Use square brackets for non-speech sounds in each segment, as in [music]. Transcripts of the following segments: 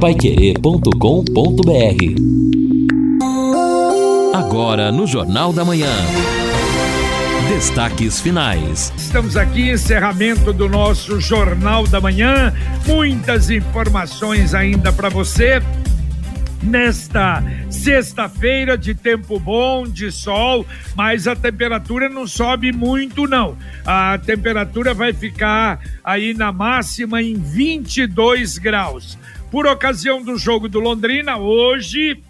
paiquerê.com.br Agora no Jornal da Manhã. Destaques finais. Estamos aqui, encerramento do nosso Jornal da Manhã. Muitas informações ainda para você nesta sexta-feira de tempo bom, de sol, mas a temperatura não sobe muito não. A temperatura vai ficar aí na máxima em 22 graus. Por ocasião do jogo do Londrina, hoje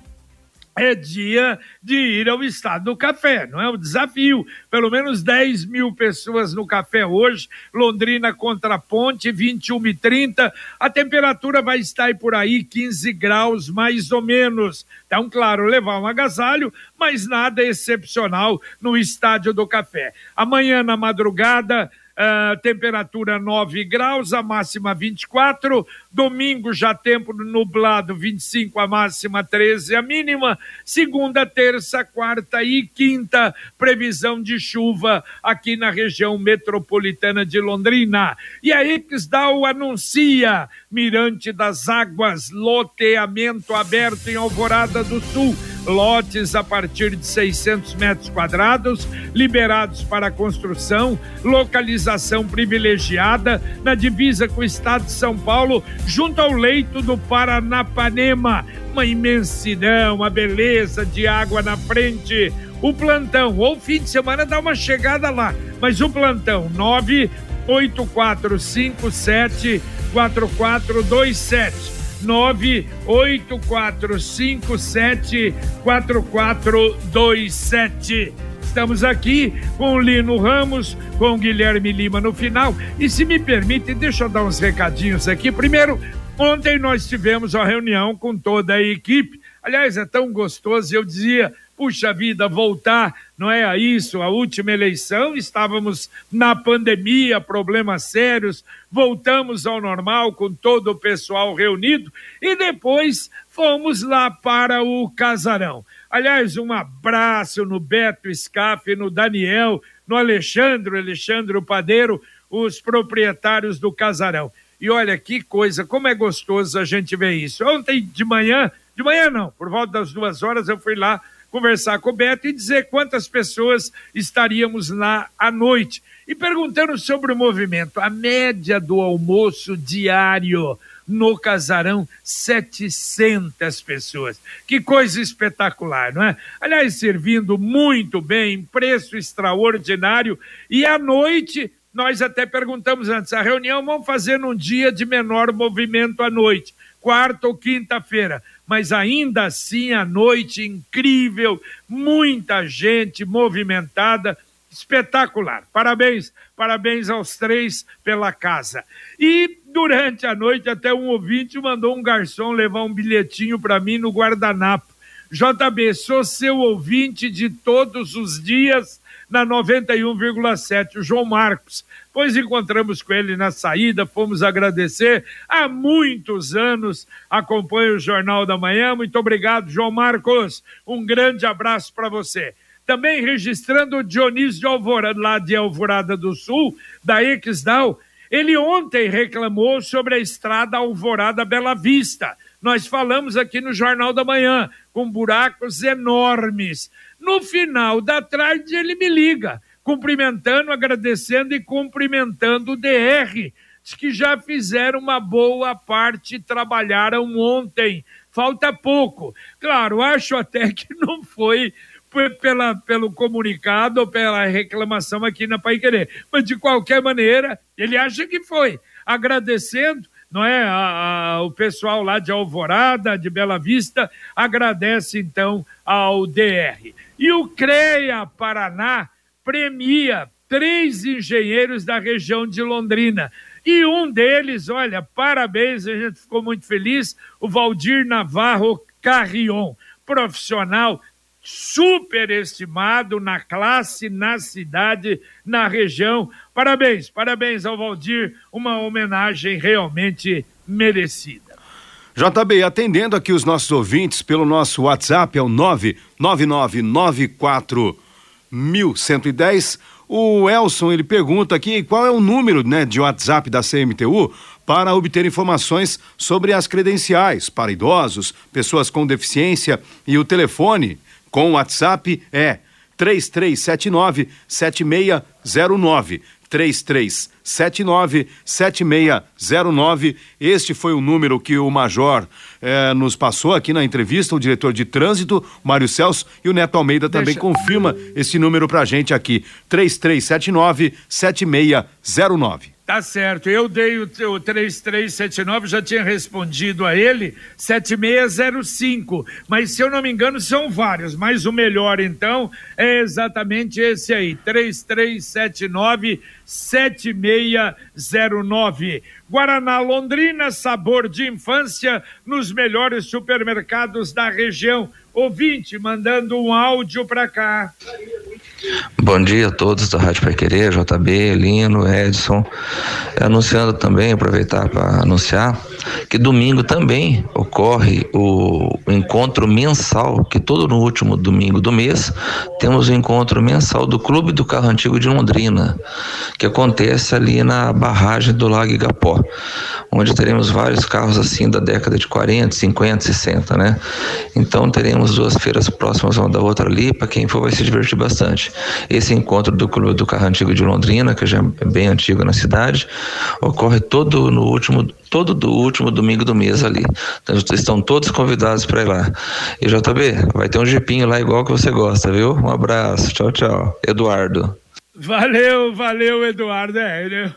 é dia de ir ao Estado do Café, não é um desafio. Pelo menos 10 mil pessoas no café hoje. Londrina contra a Ponte, 21 e 30. A temperatura vai estar por aí 15 graus, mais ou menos. Então, claro, levar um agasalho, mas nada excepcional no Estádio do Café. Amanhã, na madrugada, Uh, temperatura 9 graus, a máxima 24. Domingo já tempo nublado, 25 a máxima, 13 a mínima. Segunda, terça, quarta e quinta, previsão de chuva aqui na região metropolitana de Londrina. E a Ixdal anuncia Mirante das Águas, loteamento aberto em Alvorada do Sul lotes a partir de 600 metros quadrados, liberados para construção, localização privilegiada na divisa com o estado de São Paulo, junto ao leito do Paranapanema. Uma imensidão, uma beleza de água na frente. O plantão, ou fim de semana, dá uma chegada lá, mas o plantão 98457 4427 984574427. Estamos aqui com Lino Ramos, com Guilherme Lima no final. E se me permite, deixa eu dar uns recadinhos aqui. Primeiro, ontem nós tivemos uma reunião com toda a equipe. Aliás, é tão gostoso, eu dizia puxa vida, voltar, não é a isso, a última eleição, estávamos na pandemia, problemas sérios, voltamos ao normal com todo o pessoal reunido e depois fomos lá para o casarão. Aliás, um abraço no Beto Scaff, no Daniel, no Alexandre, Alexandre Padeiro, os proprietários do casarão. E olha que coisa, como é gostoso a gente ver isso. Ontem de manhã, de manhã não, por volta das duas horas eu fui lá conversar com o Beto e dizer quantas pessoas estaríamos lá à noite. E perguntando sobre o movimento, a média do almoço diário no casarão, 700 pessoas. Que coisa espetacular, não é? Aliás, servindo muito bem, preço extraordinário. E à noite, nós até perguntamos antes, a reunião vamos fazer num dia de menor movimento à noite, quarta ou quinta-feira mas ainda assim a noite incrível, muita gente movimentada, espetacular. Parabéns, parabéns aos três pela casa. E durante a noite até um ouvinte mandou um garçom levar um bilhetinho para mim no guardanapo. JB, sou seu ouvinte de todos os dias na 91,7, o João Marcos. Pois encontramos com ele na saída, fomos agradecer. Há muitos anos acompanha o Jornal da Manhã. Muito obrigado, João Marcos. Um grande abraço para você. Também registrando o Dionísio de Alvorada, lá de Alvorada do Sul, da Exdal. Ele ontem reclamou sobre a estrada Alvorada Bela Vista. Nós falamos aqui no Jornal da Manhã, com buracos enormes. No final da tarde, ele me liga, cumprimentando, agradecendo e cumprimentando o DR. Que já fizeram uma boa parte, trabalharam ontem. Falta pouco. Claro, acho até que [laughs] não foi pela, pelo comunicado ou pela reclamação aqui na Pai Querer. Mas, de qualquer maneira, ele acha que foi. Agradecendo não é? A, a, o pessoal lá de Alvorada, de Bela Vista, agradece então ao DR. E o CREA Paraná premia três engenheiros da região de Londrina. E um deles, olha, parabéns, a gente ficou muito feliz, o Valdir Navarro Carrion, profissional superestimado na classe, na cidade, na região. Parabéns, parabéns ao Valdir, uma homenagem realmente merecida. JB, atendendo aqui os nossos ouvintes pelo nosso WhatsApp, é o 99994 1110. O Elson, ele pergunta aqui qual é o número né, de WhatsApp da CMTU para obter informações sobre as credenciais para idosos, pessoas com deficiência e o telefone com o WhatsApp é 3379 7609. 3379 7609. Este foi o número que o Major eh, nos passou aqui na entrevista, o diretor de trânsito, Mário Celso, e o Neto Almeida também Deixa... confirma esse número pra gente aqui: 3379 7609. Tá certo. Eu dei o, o 3379, já tinha respondido a ele, 7605. Mas se eu não me engano, são vários. Mas o melhor, então, é exatamente esse aí: 3379 7609. Guaraná Londrina, sabor de infância, nos melhores supermercados da região. Ouvinte mandando um áudio para cá. Bom dia a todos da Rádio Pai Querer, JB, Lino, Edson. Anunciando também, aproveitar para anunciar que domingo também ocorre o encontro mensal, que todo no último domingo do mês temos o encontro mensal do Clube do Carro Antigo de Londrina, que acontece ali na barragem do Lago Igapó, onde teremos vários carros assim da década de 40, 50, 60, né? Então teremos duas feiras próximas uma da outra ali, para quem for vai se divertir bastante. Esse encontro do Clube do Carro Antigo de Londrina, que já é bem antigo na cidade, ocorre todo no último todo do último domingo do mês ali. Então, estão todos convidados para ir lá. E JB, vai ter um jipinho lá igual que você gosta, viu? Um abraço, tchau, tchau. Eduardo. Valeu, valeu, Eduardo. É,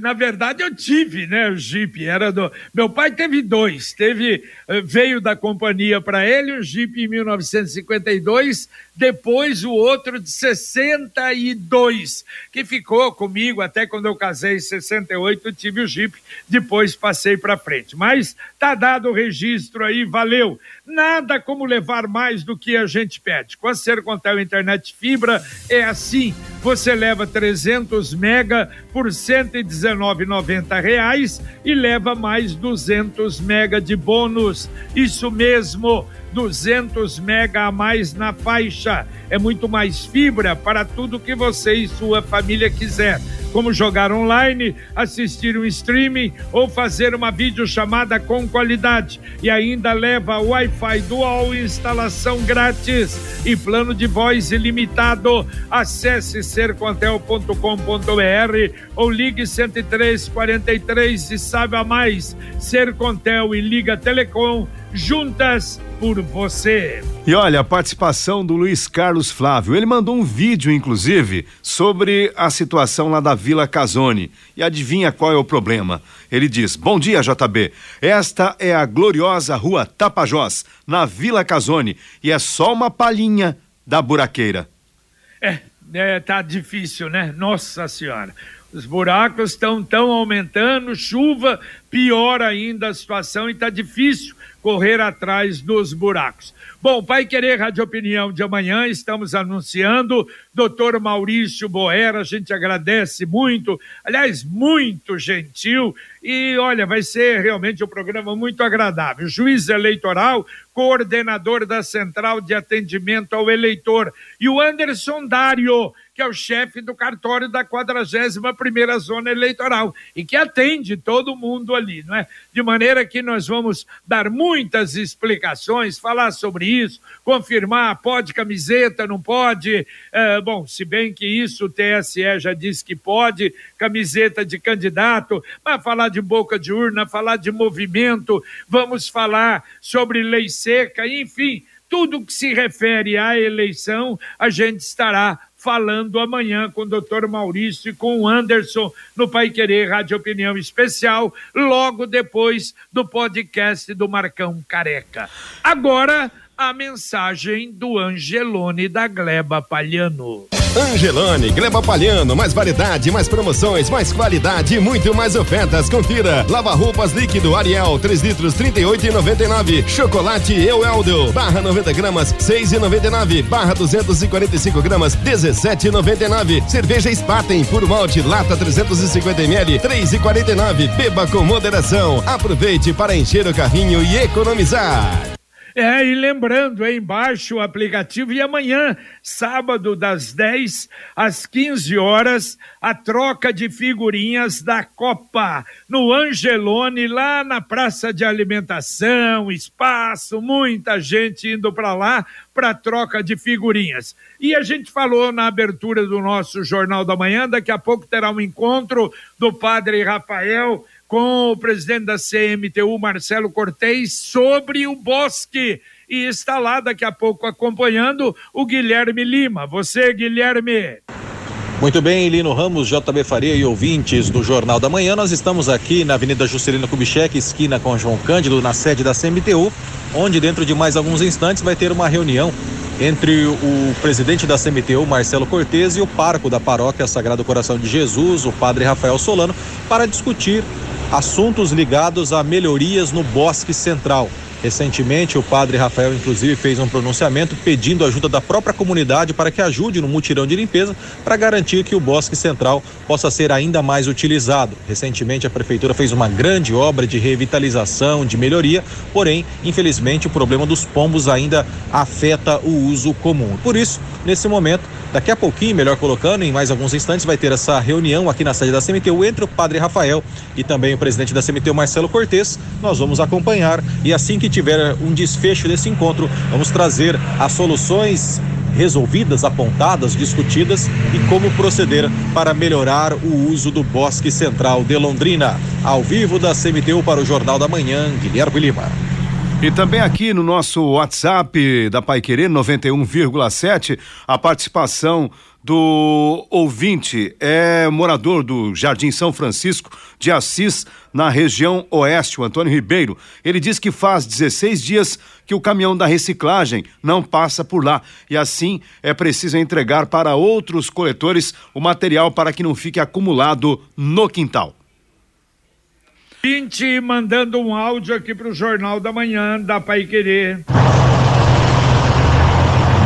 na verdade, eu tive, né, o Jeep, era do... Meu pai teve dois, teve, eh, veio da companhia para ele um Jeep em 1952, depois o outro de 62, que ficou comigo até quando eu casei em 68, eu tive o Jeep, depois passei para frente. Mas tá dado o registro aí, valeu. Nada como levar mais do que a gente pede. Com a Sercontel Internet Fibra é assim, você leva 300 mega por 119 19,90 reais e leva mais 200 mega de bônus. Isso mesmo, 200 mega a mais na faixa. É muito mais fibra para tudo que você e sua família quiser como jogar online, assistir um streaming ou fazer uma videochamada com qualidade. E ainda leva Wi-Fi dual, instalação grátis e plano de voz ilimitado. Acesse sercontel.com.br ou ligue 10343 e saiba mais. Sercontel e Liga Telecom juntas por você. E olha, a participação do Luiz Carlos Flávio. Ele mandou um vídeo, inclusive, sobre a situação lá da Vila Casone. E adivinha qual é o problema? Ele diz: Bom dia, JB. Esta é a gloriosa rua Tapajós, na Vila Casone. E é só uma palhinha da buraqueira. É, é tá difícil, né? Nossa Senhora. Os buracos estão tão aumentando, chuva, pior ainda a situação e está difícil correr atrás dos buracos. Bom, Pai Querer Rádio Opinião de amanhã, estamos anunciando, doutor Maurício Boera, a gente agradece muito, aliás, muito gentil, e olha, vai ser realmente um programa muito agradável. Juiz eleitoral, coordenador da Central de Atendimento ao Eleitor, e o Anderson Dário, que é o chefe do cartório da 41 primeira Zona Eleitoral e que atende todo mundo ali, não é? De maneira que nós vamos dar muitas explicações, falar sobre isso, confirmar, pode camiseta, não pode, é, bom, se bem que isso o TSE já disse que pode, camiseta de candidato, mas falar de boca de urna, falar de movimento, vamos falar sobre lei seca, enfim, tudo que se refere à eleição, a gente estará falando amanhã com o doutor Maurício e com o Anderson no Pai Querer Rádio Opinião Especial, logo depois do podcast do Marcão Careca. Agora, a mensagem do Angelone da Gleba Palhano. Angelone, Gleba Palhano, mais variedade, mais promoções, mais qualidade muito mais ofertas. Confira. Lava roupas líquido Ariel, 3 litros, 38,99. Chocolate Eueldo, barra 90 gramas, 6,99. Barra 245 gramas, 17,99. Cerveja Spaten, por malte, lata 350 ml, 3,49. Beba com moderação. Aproveite para encher o carrinho e economizar. É, e lembrando, é embaixo o aplicativo e amanhã, sábado, das 10 às 15 horas, a troca de figurinhas da Copa no Angelone, lá na praça de alimentação, espaço, muita gente indo para lá para troca de figurinhas. E a gente falou na abertura do nosso Jornal da Manhã, daqui a pouco terá um encontro do padre Rafael com o presidente da CMTU, Marcelo Cortez, sobre o bosque. E está lá daqui a pouco acompanhando o Guilherme Lima. Você, Guilherme. Muito bem, Lino Ramos, JB Faria e ouvintes do Jornal da Manhã. Nós estamos aqui na Avenida Juscelino Kubitschek, esquina com João Cândido, na sede da CMTU, onde dentro de mais alguns instantes vai ter uma reunião entre o presidente da CMTU, Marcelo Cortes, e o parco da paróquia Sagrado Coração de Jesus, o padre Rafael Solano, para discutir assuntos ligados a melhorias no Bosque Central. Recentemente, o padre Rafael, inclusive, fez um pronunciamento pedindo ajuda da própria comunidade para que ajude no mutirão de limpeza para garantir que o Bosque Central possa ser ainda mais utilizado. Recentemente, a prefeitura fez uma grande obra de revitalização, de melhoria, porém, infelizmente, o problema dos pombos ainda afeta o uso comum. Por isso, nesse momento, daqui a pouquinho, melhor colocando, em mais alguns instantes, vai ter essa reunião aqui na sede da CMTU entre o padre Rafael e também o presidente da CMTU, Marcelo Cortes. Nós vamos acompanhar e assim que tiver um desfecho desse encontro, vamos trazer as soluções resolvidas, apontadas, discutidas e como proceder para melhorar o uso do Bosque Central de Londrina. Ao vivo da CMTU para o Jornal da Manhã, Guilherme Lima. E também aqui no nosso WhatsApp da Pai Querer 91,7, a participação do ouvinte é morador do Jardim São Francisco de Assis, na região oeste, o Antônio Ribeiro. Ele diz que faz 16 dias que o caminhão da reciclagem não passa por lá e assim é preciso entregar para outros coletores o material para que não fique acumulado no quintal. 20 mandando um áudio aqui para o Jornal da Manhã da Pai Querer.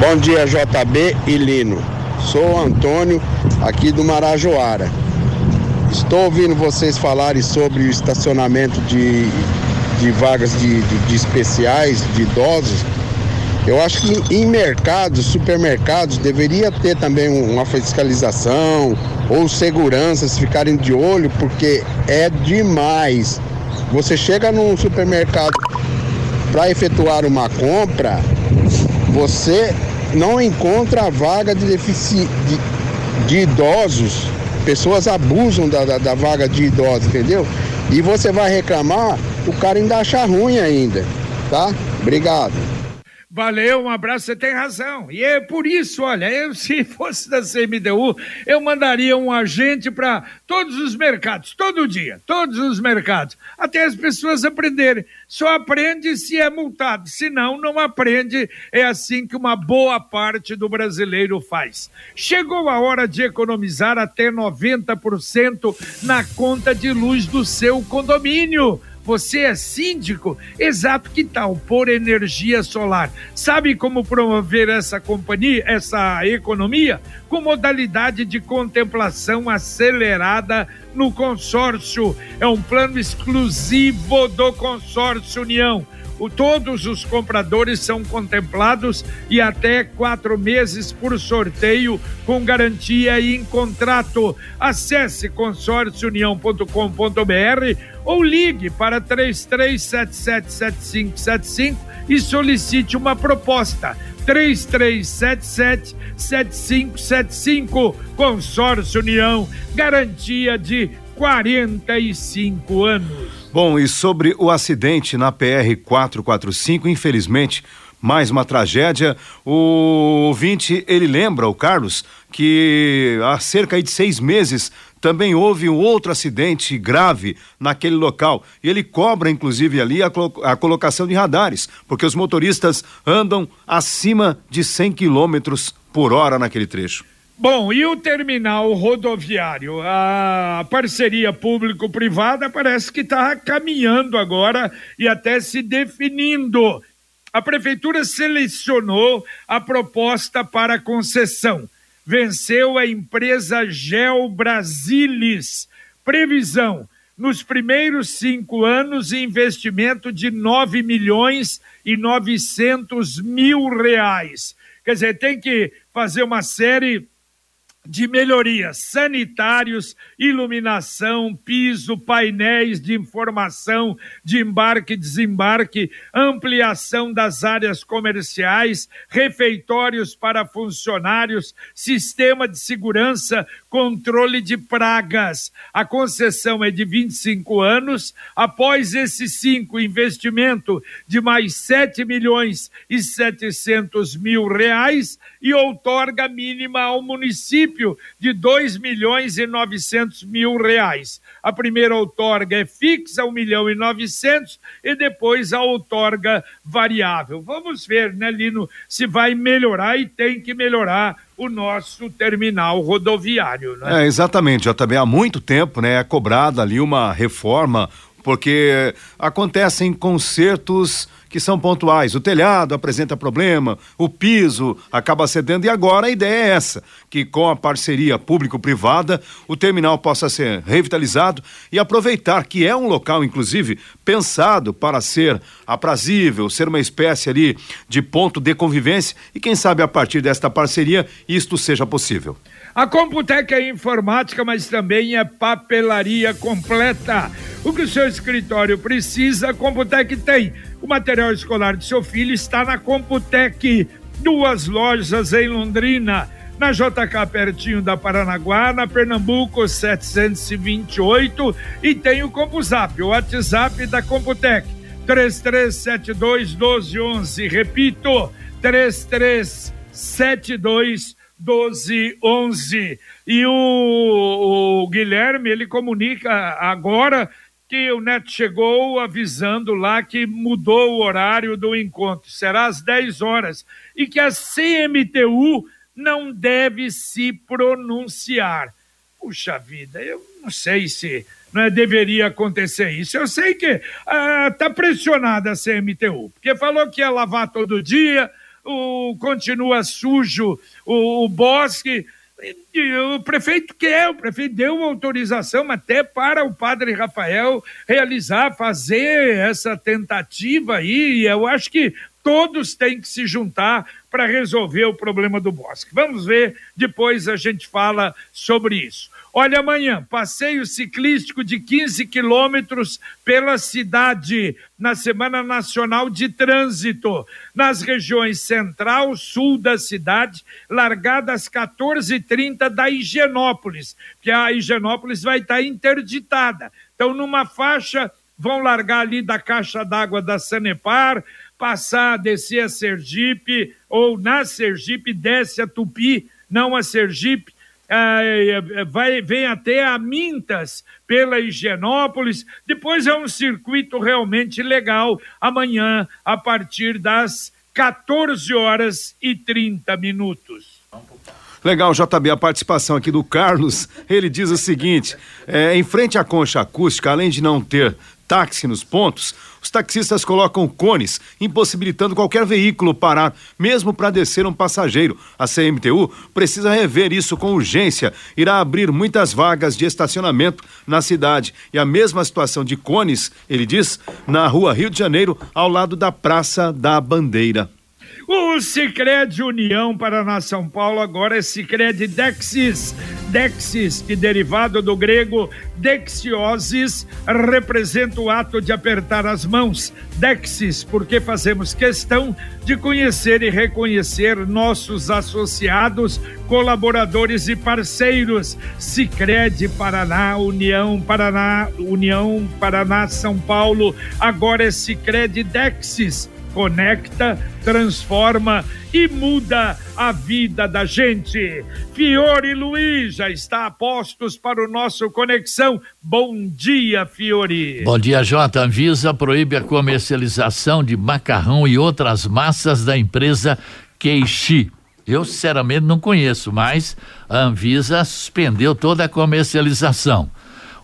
Bom dia, JB e Lino. Sou Antônio, aqui do Marajoara. Estou ouvindo vocês falarem sobre o estacionamento de, de vagas de, de, de especiais, de idosos. Eu acho que em mercados, supermercados, deveria ter também uma fiscalização ou seguranças ficarem de olho, porque é demais. Você chega num supermercado para efetuar uma compra, você não encontra a vaga de, defici... de, de idosos. Pessoas abusam da, da, da, vaga de idosos, entendeu? E você vai reclamar, o cara ainda acha ruim ainda, tá? Obrigado. Valeu, um abraço, você tem razão. E é por isso, olha, [laughs] eu se fosse da CMDU, eu mandaria um agente para todos os mercados, todo dia, todos os mercados, até as pessoas aprenderem. Só aprende se é multado, senão não aprende. É assim que uma boa parte do brasileiro faz. Chegou a hora de economizar até 90% na conta de luz do seu condomínio. Você é síndico? Exato, que tal por energia solar? Sabe como promover essa companhia, essa economia? Com modalidade de contemplação acelerada no consórcio. É um plano exclusivo do consórcio União o, todos os compradores são contemplados e até quatro meses por sorteio com garantia em contrato. Acesse consórciounião.com.br ou ligue para 33777575 e solicite uma proposta. 33777575 Consórcio União, garantia de 45 anos. Bom, e sobre o acidente na PR 445, infelizmente, mais uma tragédia. O ouvinte, ele lembra, o Carlos, que há cerca de seis meses também houve um outro acidente grave naquele local. E ele cobra, inclusive, ali a, a colocação de radares, porque os motoristas andam acima de 100 quilômetros por hora naquele trecho. Bom, e o terminal rodoviário? A parceria público-privada parece que está caminhando agora e até se definindo. A prefeitura selecionou a proposta para concessão. Venceu a empresa Gel Brasilis. Previsão: nos primeiros cinco anos investimento de 9 milhões e 900 mil reais. Quer dizer, tem que fazer uma série de melhorias sanitários, iluminação, piso, painéis de informação de embarque e desembarque, ampliação das áreas comerciais, refeitórios para funcionários, sistema de segurança, controle de pragas. A concessão é de 25 anos. Após esses cinco, investimento de mais 7 milhões e 700 mil reais e outorga mínima ao município de 2 milhões e 900 mil reais. A primeira outorga é fixa, 1 milhão e 900, e depois a outorga variável. Vamos ver, né, Lino, se vai melhorar e tem que melhorar o nosso terminal rodoviário. Né? É, exatamente, já também há muito tempo, né, é cobrada ali uma reforma, porque acontecem concertos que são pontuais. O telhado apresenta problema, o piso acaba cedendo e agora a ideia é essa, que com a parceria público-privada o terminal possa ser revitalizado e aproveitar que é um local inclusive pensado para ser aprazível, ser uma espécie ali de ponto de convivência e quem sabe a partir desta parceria isto seja possível. A Computec é informática, mas também é papelaria completa. O que o seu escritório precisa, a Computec tem. O material escolar de seu filho está na Computec. Duas lojas em Londrina. Na JK, pertinho da Paranaguá, na Pernambuco 728. E tem o CompuZap, o WhatsApp da Computec. 3372 1211. Repito, 3372 1211. E o, o Guilherme, ele comunica agora que o Neto chegou avisando lá que mudou o horário do encontro, será às 10 horas, e que a CMTU não deve se pronunciar. Puxa vida, eu não sei se é, deveria acontecer isso. Eu sei que está ah, pressionada a CMTU, porque falou que ia lavar todo dia, o, continua sujo o, o bosque, o prefeito quer, o prefeito deu autorização até para o padre Rafael realizar, fazer essa tentativa aí. Eu acho que todos têm que se juntar para resolver o problema do bosque. Vamos ver, depois a gente fala sobre isso. Olha, amanhã, passeio ciclístico de 15 quilômetros pela cidade, na Semana Nacional de Trânsito, nas regiões central, sul da cidade, largada às 14h30 da Higienópolis, que a Higienópolis vai estar interditada. Então, numa faixa, vão largar ali da caixa d'água da Sanepar, passar, descer a Sergipe, ou na Sergipe, desce a Tupi, não a Sergipe, é, vai, vem até a Mintas pela Higienópolis. Depois é um circuito realmente legal amanhã, a partir das 14 horas e 30 minutos. Legal, JB, a participação aqui do Carlos. Ele diz o seguinte: é, em frente à concha acústica, além de não ter táxi nos pontos, os taxistas colocam cones, impossibilitando qualquer veículo parar, mesmo para descer um passageiro. A CMTU precisa rever isso com urgência. Irá abrir muitas vagas de estacionamento na cidade. E a mesma situação de cones, ele diz, na rua Rio de Janeiro, ao lado da Praça da Bandeira. O Cicred União Paraná São Paulo agora é Cicred Dexis. Dexis, que derivado do grego dexiosis, representa o ato de apertar as mãos. Dexis, porque fazemos questão de conhecer e reconhecer nossos associados, colaboradores e parceiros. Cicred Paraná, União Paraná, União Paraná São Paulo, agora é Cicred Dexis conecta, transforma e muda a vida da gente. Fiore Luiz já está a postos para o nosso Conexão. Bom dia, Fiore. Bom dia, Jota. Anvisa proíbe a comercialização de macarrão e outras massas da empresa Queixi. Eu, sinceramente, não conheço, mas a Anvisa suspendeu toda a comercialização.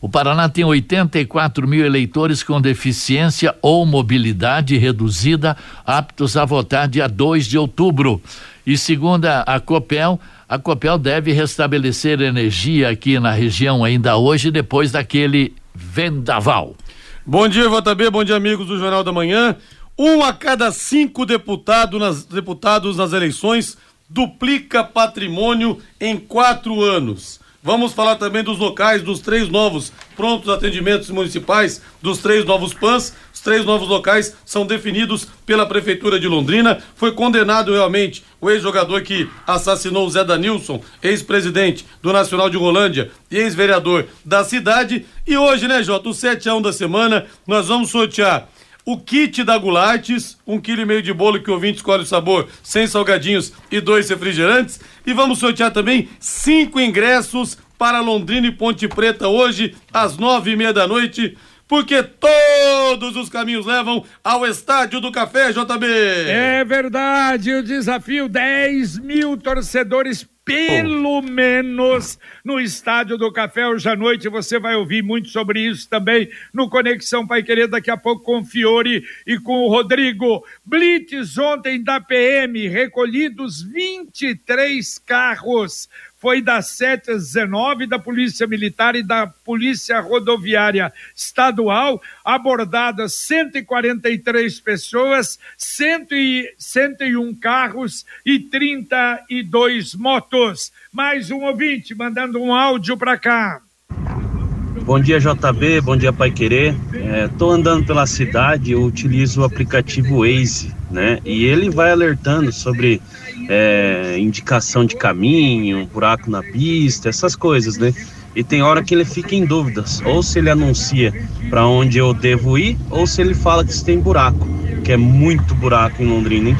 O Paraná tem 84 mil eleitores com deficiência ou mobilidade reduzida aptos a votar dia 2 de outubro. E segundo a Copel, a Copel deve restabelecer energia aqui na região ainda hoje, depois daquele Vendaval. Bom dia, JB, bom dia, amigos do Jornal da Manhã. Um a cada cinco deputado nas, deputados nas eleições duplica patrimônio em quatro anos. Vamos falar também dos locais dos três novos prontos atendimentos municipais, dos três novos PANs. Os três novos locais são definidos pela Prefeitura de Londrina. Foi condenado realmente o ex-jogador que assassinou o Zé Danilson, ex-presidente do Nacional de Rolândia e ex-vereador da cidade. E hoje, né, Jota, o 7 a 1 da semana, nós vamos sortear o kit da Gulates, um quilo e meio de bolo que o ouvinte escolhe o sabor, sem salgadinhos e dois refrigerantes. E vamos sortear também cinco ingressos para Londrina e Ponte Preta hoje, às nove e meia da noite porque todos os caminhos levam ao Estádio do Café, JB. É verdade, o desafio: 10 mil torcedores pelo menos no Estádio do Café hoje à noite. Você vai ouvir muito sobre isso também no Conexão Pai Querer, daqui a pouco com o Fiore e com o Rodrigo. Blitz ontem da PM, recolhidos 23 carros foi das 7 às 19 da Polícia Militar e da Polícia Rodoviária Estadual, abordadas 143 pessoas, 100 e, 101 carros e 32 motos. Mais um ouvinte mandando um áudio para cá. Bom dia, JB. Bom dia, Pai Querer. Estou é, andando pela cidade, eu utilizo o aplicativo Waze, né? E ele vai alertando sobre é, indicação de caminho, buraco na pista, essas coisas, né? E tem hora que ele fica em dúvidas, ou se ele anuncia para onde eu devo ir, ou se ele fala que tem buraco, que é muito buraco em Londrina, hein?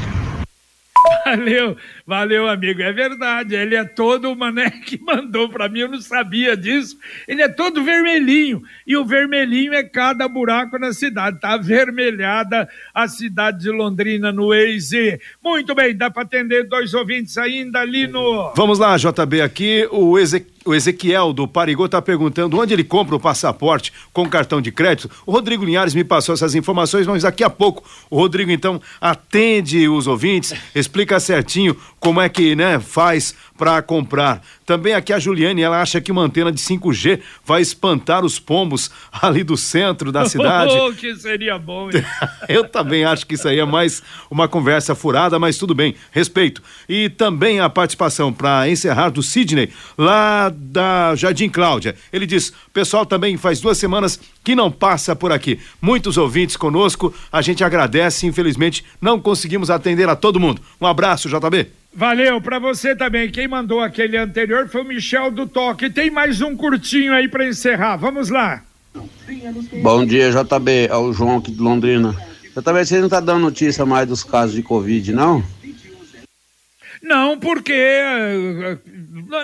Valeu, valeu, amigo. É verdade. Ele é todo o mané [laughs] que mandou para mim, eu não sabia disso. Ele é todo vermelhinho. E o vermelhinho é cada buraco na cidade. Tá vermelhada a cidade de Londrina no Waze. Muito bem, dá para atender dois ouvintes ainda ali no. Vamos lá, JB, aqui o Ezequiel o Ezequiel do Parigô está perguntando onde ele compra o passaporte com cartão de crédito. O Rodrigo Linhares me passou essas informações, mas daqui a pouco o Rodrigo então atende os ouvintes, explica certinho como é que né, faz para comprar. Também aqui a Juliane, ela acha que uma antena de 5G vai espantar os pombos ali do centro da [laughs] cidade. Oh, que seria bom. Hein? [laughs] Eu também acho que isso aí é mais uma conversa furada, mas tudo bem, respeito. E também a participação para encerrar do Sidney lá da Jardim Cláudia. Ele diz: "Pessoal também faz duas semanas que não passa por aqui. Muitos ouvintes conosco, a gente agradece, infelizmente não conseguimos atender a todo mundo. Um abraço, JB. Valeu, para você também. Quem mandou aquele anterior foi o Michel do Toque. Tem mais um curtinho aí para encerrar. Vamos lá. Bom dia, JB. É o João aqui de Londrina. JB, você não tá dando notícia mais dos casos de Covid, não? Não, porque eh,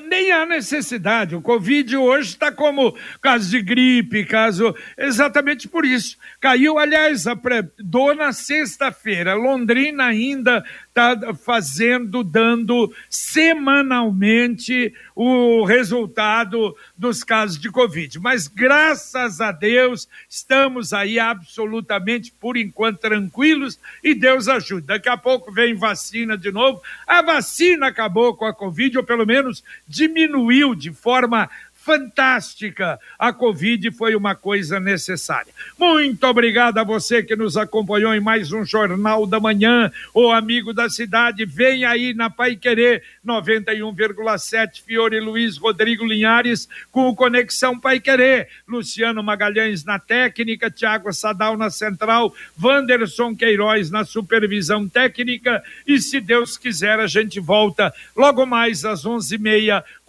nem há necessidade. O Covid hoje está como caso de gripe, caso. Exatamente por isso. Caiu, aliás, a pré... dona sexta-feira. Londrina ainda está fazendo, dando semanalmente o resultado dos casos de Covid. Mas graças a Deus estamos aí absolutamente, por enquanto, tranquilos e Deus ajuda. Daqui a pouco vem vacina de novo. A vacina acabou com a Covid, ou pelo menos diminuiu de forma fantástica. A Covid foi uma coisa necessária. Muito obrigado a você que nos acompanhou em mais um Jornal da Manhã, o amigo da cidade. Vem aí na Pai Querer 91,7 Fiore Luiz Rodrigo Linhares com o Conexão Pai Querer. Luciano Magalhães na técnica, Tiago Sadal na central, Wanderson Queiroz na supervisão técnica e se Deus quiser a gente volta logo mais às onze e meia